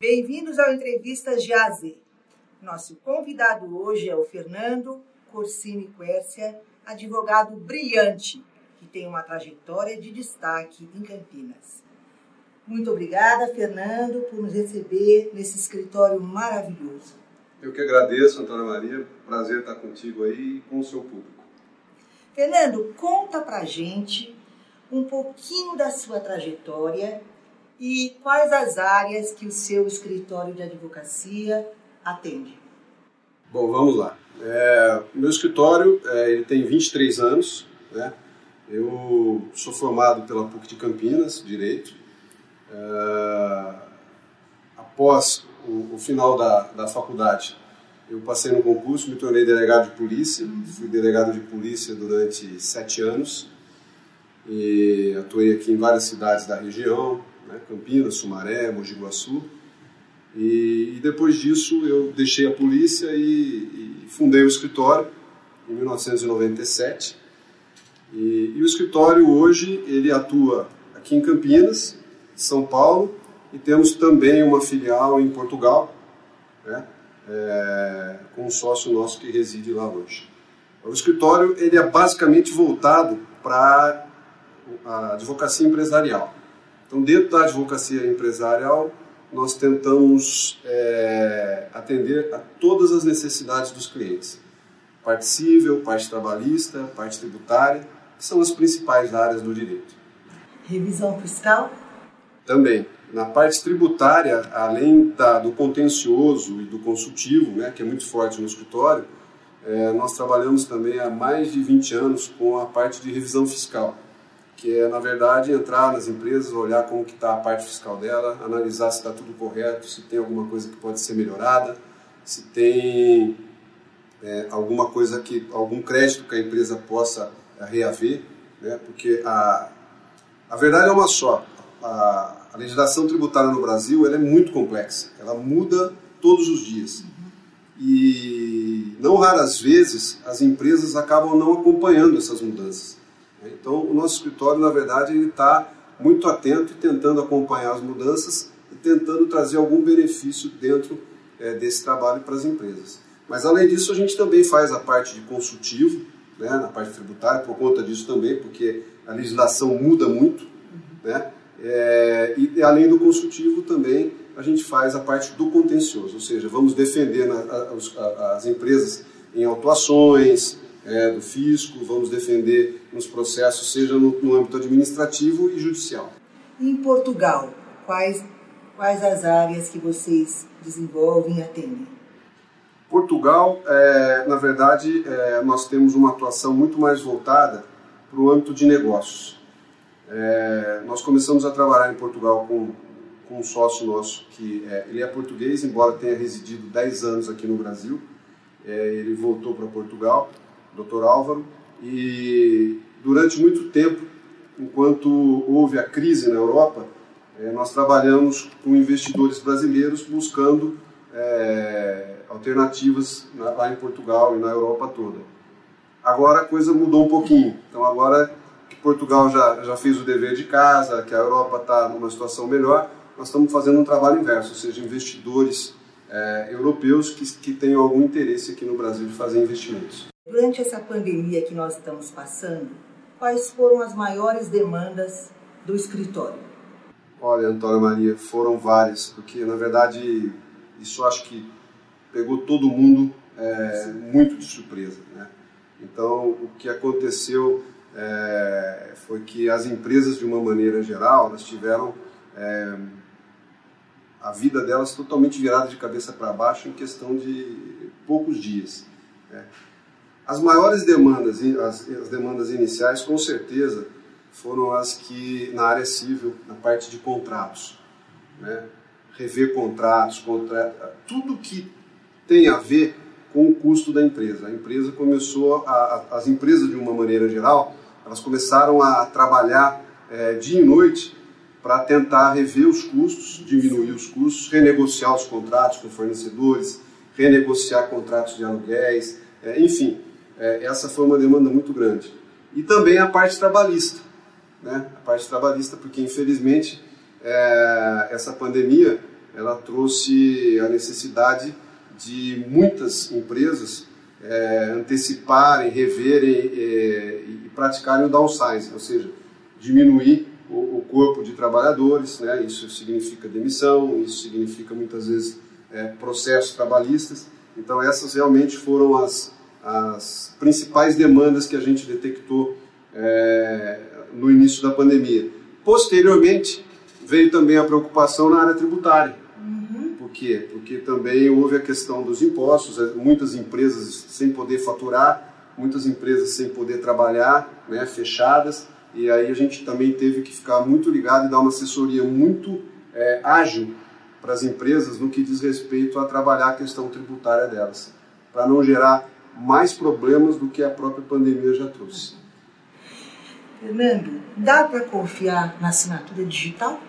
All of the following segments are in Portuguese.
Bem-vindos ao Entrevistas de AZ. Nosso convidado hoje é o Fernando Corsini Quercia, advogado brilhante, que tem uma trajetória de destaque em Campinas. Muito obrigada, Fernando, por nos receber nesse escritório maravilhoso. Eu que agradeço, Antônia Maria. Prazer estar contigo aí e com o seu público. Fernando, conta pra gente um pouquinho da sua trajetória e quais as áreas que o seu escritório de advocacia atende? Bom, vamos lá. É, meu escritório é, ele tem 23 anos. Né? Eu sou formado pela PUC de Campinas, Direito. É, após o, o, final da, da faculdade, eu passei no concurso, me tornei delegado de polícia. Fui delegado de polícia durante sete anos e atuei aqui em várias cidades da região, né? Campinas, Sumaré, Mogi Guaçu. E, e, depois disso eu deixei a polícia e, e fundei o escritório em 1997. E, e, o escritório hoje ele atua aqui em Campinas, São Paulo e temos também uma filial em Portugal, né? é, com um sócio nosso que reside lá hoje. O escritório ele é basicamente voltado para a advocacia empresarial. Então, dentro da advocacia empresarial, nós tentamos é, atender a todas as necessidades dos clientes. Parte civil, parte trabalhista, parte tributária, que são as principais áreas do direito. Revisão fiscal? Também. Na parte tributária, além da, do contencioso e do consultivo, né, que é muito forte no escritório, é, nós trabalhamos também há mais de 20 anos com a parte de revisão fiscal que é, na verdade, entrar nas empresas, olhar como que está a parte fiscal dela, analisar se está tudo correto, se tem alguma coisa que pode ser melhorada, se tem é, alguma coisa que, algum crédito que a empresa possa é, reaver, né? porque a, a verdade é uma só, a, a legislação tributária no Brasil ela é muito complexa, ela muda todos os dias. E não raras vezes as empresas acabam não acompanhando essas mudanças. Então, o nosso escritório, na verdade, ele está muito atento e tentando acompanhar as mudanças e tentando trazer algum benefício dentro é, desse trabalho para as empresas. Mas, além disso, a gente também faz a parte de consultivo, né, na parte tributária, por conta disso também, porque a legislação muda muito, né? É, e além do consultivo também a gente faz a parte do contencioso, ou seja, vamos defender na, a, as empresas em autuações, é, do fisco, vamos defender nos processos, seja no, no âmbito administrativo e judicial. Em Portugal, quais, quais as áreas que vocês desenvolvem e atendem? Portugal, é, na verdade, é, nós temos uma atuação muito mais voltada para o âmbito de negócios. É, nós começamos a trabalhar em Portugal com, com um sócio nosso que é, ele é português, embora tenha residido 10 anos aqui no Brasil. É, ele voltou para Portugal Dr. Álvaro, e durante muito tempo, enquanto houve a crise na Europa, eh, nós trabalhamos com investidores brasileiros buscando é, alternativas lá em Portugal e na Europa toda. Agora a coisa mudou um pouquinho. Então agora que Portugal já, já fez o dever de casa, que a Europa está numa situação melhor, nós estamos fazendo um trabalho inverso, ou seja, investidores é, europeus que, que tenham algum interesse aqui no Brasil de fazer investimentos. Durante essa pandemia que nós estamos passando, quais foram as maiores demandas do escritório? Olha, Antônia Maria, foram várias, porque na verdade isso acho que pegou todo mundo é, muito de surpresa. Né? Então, o que aconteceu é, foi que as empresas, de uma maneira geral, elas tiveram é, a vida delas totalmente virada de cabeça para baixo em questão de poucos dias. Né? As maiores demandas, as, as demandas iniciais, com certeza, foram as que na área civil, na parte de contratos, né? rever contratos, contra, tudo que tem a ver com o custo da empresa. A empresa começou, a, a, as empresas de uma maneira geral, elas começaram a trabalhar é, dia e noite para tentar rever os custos, diminuir os custos, renegociar os contratos com fornecedores, renegociar contratos de aluguéis, é, enfim, é, essa foi uma demanda muito grande. E também a parte trabalhista, né? a parte trabalhista, porque infelizmente é, essa pandemia ela trouxe a necessidade de muitas empresas é, anteciparem, reverem é, e praticarem o downsizing, ou seja, diminuir o, o, corpo de trabalhadores, né? isso significa demissão, isso significa muitas vezes é, processos trabalhistas. Então essas realmente foram as, as principais demandas que a gente detectou é, no início da pandemia. Posteriormente, veio também a preocupação na área tributária. Uhum. Por quê? Porque também houve a questão dos impostos, é, muitas empresas sem poder faturar, muitas empresas sem poder trabalhar, né, fechadas, e aí a gente também teve que ficar muito ligado e dar uma assessoria muito é, ágil para as empresas no que diz respeito a trabalhar a questão tributária delas, para não gerar mais problemas do que a própria pandemia já trouxe. Fernando, dá para confiar na assinatura digital?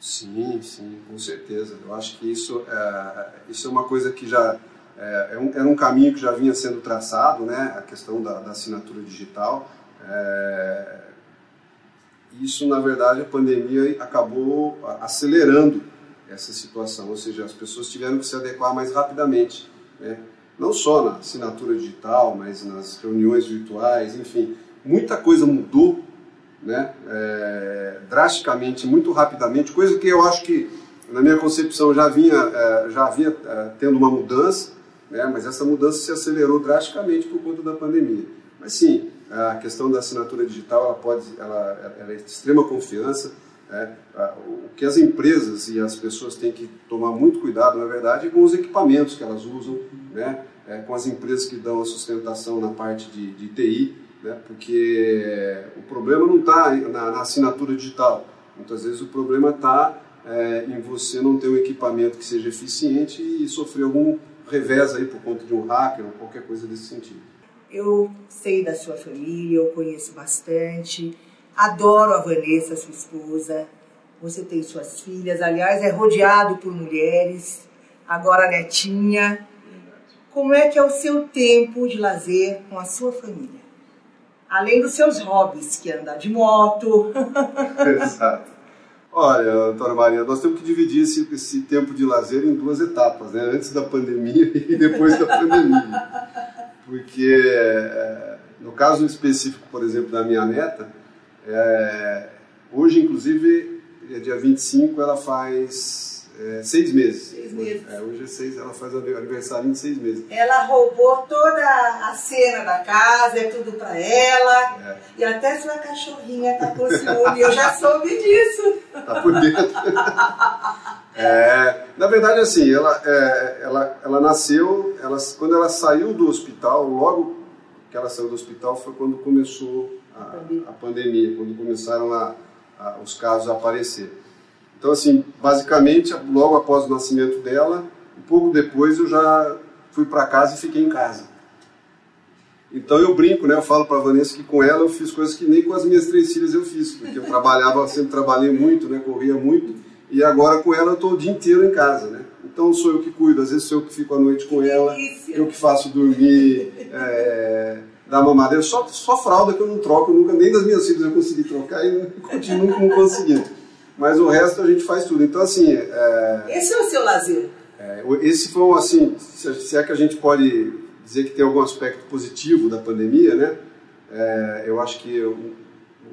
Sim, sim, com certeza. Eu acho que isso é, isso é uma coisa que já é, é um, era um caminho que já vinha sendo traçado, né? A questão da, da assinatura digital. É, isso, na verdade, a pandemia acabou acelerando essa situação, ou seja, as pessoas tiveram que se adequar mais rapidamente, né? Não só na assinatura digital, mas nas reuniões virtuais, enfim, muita coisa mudou, né? É, drasticamente, muito rapidamente, coisa que eu acho que, na minha concepção, já vinha, é, já havia é, tendo uma mudança, né? mas essa mudança se acelerou drasticamente por conta da pandemia. Mas sim, a questão da assinatura digital ela pode, ela, ela é de extrema confiança. É, o que as empresas e as pessoas têm que tomar muito cuidado, na verdade, é com os equipamentos que elas usam, né? É, com as empresas que dão a sustentação na parte de, de TI, né? porque o problema não está na, na, assinatura digital. Muitas vezes o problema está é, em você não ter um equipamento que seja eficiente e sofrer algum revés aí por conta de um hacker ou qualquer coisa desse sentido. Eu sei da sua família, eu conheço bastante, adoro a Vanessa, sua esposa. Você tem suas filhas, aliás, é rodeado por mulheres, agora a netinha. Como é que é o seu tempo de lazer com a sua família? Além dos seus hobbies, que é andar de moto. Exato. Olha, Antônia Maria, nós temos que dividir esse, esse, tempo de lazer em duas etapas, né? Antes da pandemia e depois da pandemia porque é, no caso específico, por exemplo, da minha neta, é, hoje, inclusive, é dia 25, ela faz é, seis meses. Seis meses. Hoje, é, hoje é seis, ela faz aniversário de seis meses. Ela roubou toda a cena da casa, é tudo para ela. É. E até sua cachorrinha tá com ciúme, eu já soube disso. Tá por dentro. É, na verdade, assim, ela, é, ela, ela nasceu, ela, quando ela saiu do hospital, logo que ela saiu do hospital foi quando começou a, a pandemia, quando começaram a, a, os casos a aparecer. Então, assim, basicamente, logo após o nascimento dela, um pouco depois eu já fui para casa e fiquei em casa. Então eu brinco, né? Eu falo para Vanessa que com ela eu fiz coisas que nem com as minhas três filhas eu fiz, porque eu trabalhava, sempre trabalhei muito, né? Corria muito e agora com ela eu estou o dia inteiro em casa, né? Então sou eu que cuido, às vezes sou eu que fico à noite com ela, eu que faço dormir, é, dar mamadeira, só, só fralda que eu não troco, nunca, nem das minhas filhas eu consegui trocar e continuo não conseguindo. Mas o resto a gente faz tudo. Então assim... É, esse é o seu lazer? É, esse foi um, assim, se é que a gente pode dizer que tem algum aspecto positivo da pandemia, né? É, eu acho que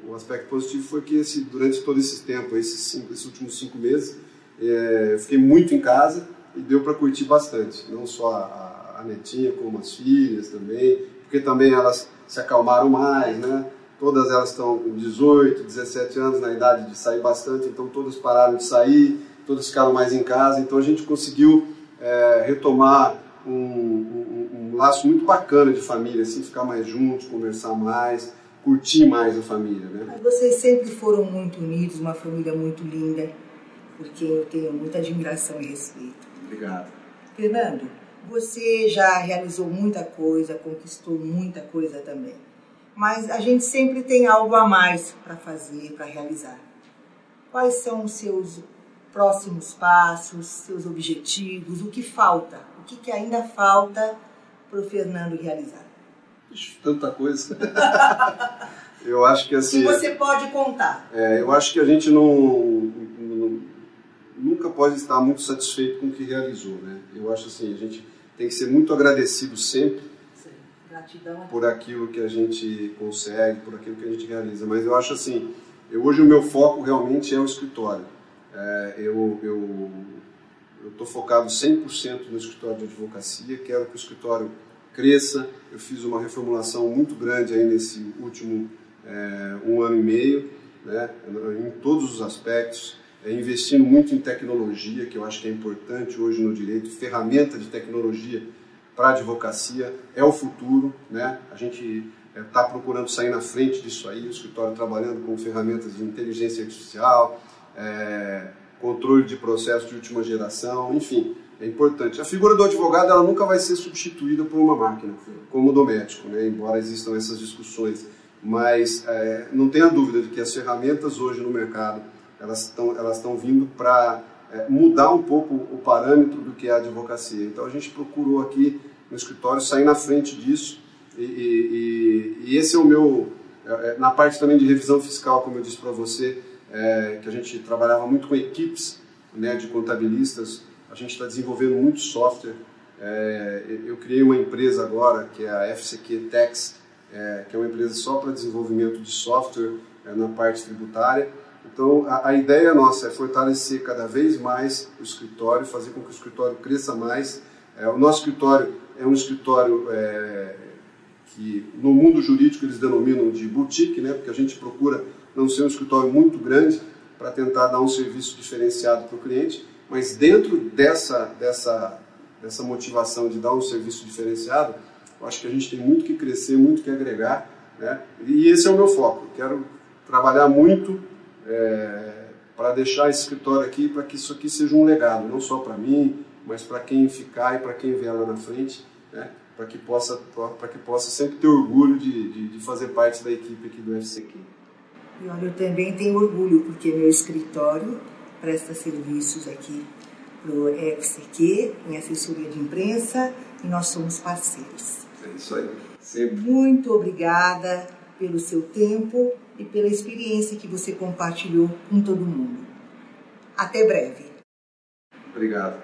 o aspecto positivo foi que esse, durante todo esse tempo, esses, cinco, esses últimos cinco meses, é, eu fiquei muito em casa e deu para curtir bastante. Não só a, a, netinha, como as filhas também, porque também elas se acalmaram mais, né? Todas elas estão com 18, 17 anos na idade de sair bastante, então todas pararam de sair, todas ficaram mais em casa, então a gente conseguiu é, retomar um, um, um, laço muito bacana de família, assim, ficar mais juntos, conversar mais curtir mais a família, né? Mas vocês sempre foram muito unidos, uma família muito linda, porque eu tenho muita admiração e respeito. Obrigado. Fernando, você já realizou muita coisa, conquistou muita coisa também. Mas a gente sempre tem algo a mais para fazer, para realizar. Quais são os seus próximos passos, seus objetivos, o que falta? O que, que ainda falta para o Fernando realizar? tanta coisa. eu acho que assim. Se você pode contar. É, eu acho que a gente não, não, nunca pode estar muito satisfeito com o que realizou, né? Eu acho assim, a gente tem que ser muito agradecido sempre Gratidão. por aquilo que a gente consegue, por aquilo que a gente realiza. Mas eu acho assim, eu, hoje o meu foco realmente é o escritório. É, eu eu estou focado 100% no escritório de advocacia, quero que o escritório cresça. Eu fiz uma reformulação muito grande aí nesse último é, um ano e meio, né, em todos os aspectos, é, investindo muito em tecnologia, que eu acho que é importante hoje no direito, ferramenta de tecnologia para a advocacia é o futuro, né? A gente está é, procurando sair na frente disso aí, o escritório trabalhando com ferramentas de inteligência artificial, é, controle de processos de última geração, enfim, é importante. A figura do advogado ela nunca vai ser substituída por uma máquina, como do médico, né? embora existam essas discussões. Mas é, não tenha dúvida de que as ferramentas hoje no mercado elas estão elas estão vindo para é, mudar um pouco o parâmetro do que é a advocacia. Então a gente procurou aqui no escritório sair na frente disso e, e, e esse é o meu é, é na parte também de revisão fiscal, como eu disse para você, é, que a gente trabalhava muito com equipes né, de contabilistas a gente está desenvolvendo muito software. Eu criei uma empresa agora, que é a FCQ Tax, que é uma empresa só para desenvolvimento de software na parte tributária. Então, a, a, ideia nossa é fortalecer cada vez mais o escritório, fazer com que o escritório cresça mais. É, o nosso escritório é um escritório é, que, no mundo jurídico, eles denominam de boutique, né, porque a gente procura não ser um escritório muito grande para tentar dar um serviço diferenciado para o cliente mas dentro dessa, dessa, dessa motivação de dar um serviço diferenciado, eu acho que a gente tem muito que crescer, muito que agregar, né? e esse é o meu foco. Eu quero trabalhar muito é, para deixar esse escritório aqui, para que isso aqui seja um legado, não só para mim, mas para quem ficar e para quem vier lá na frente, né? para que possa para que possa sempre ter orgulho de, de, de, fazer parte da equipe aqui do FCQ. E olha, eu também tenho orgulho porque meu escritório presta serviços aqui para o FCQ, em assessoria de imprensa, e nós somos parceiros. É isso aí. Sempre. Muito obrigada pelo seu tempo e pela experiência que você compartilhou com todo mundo. Até breve. Obrigado.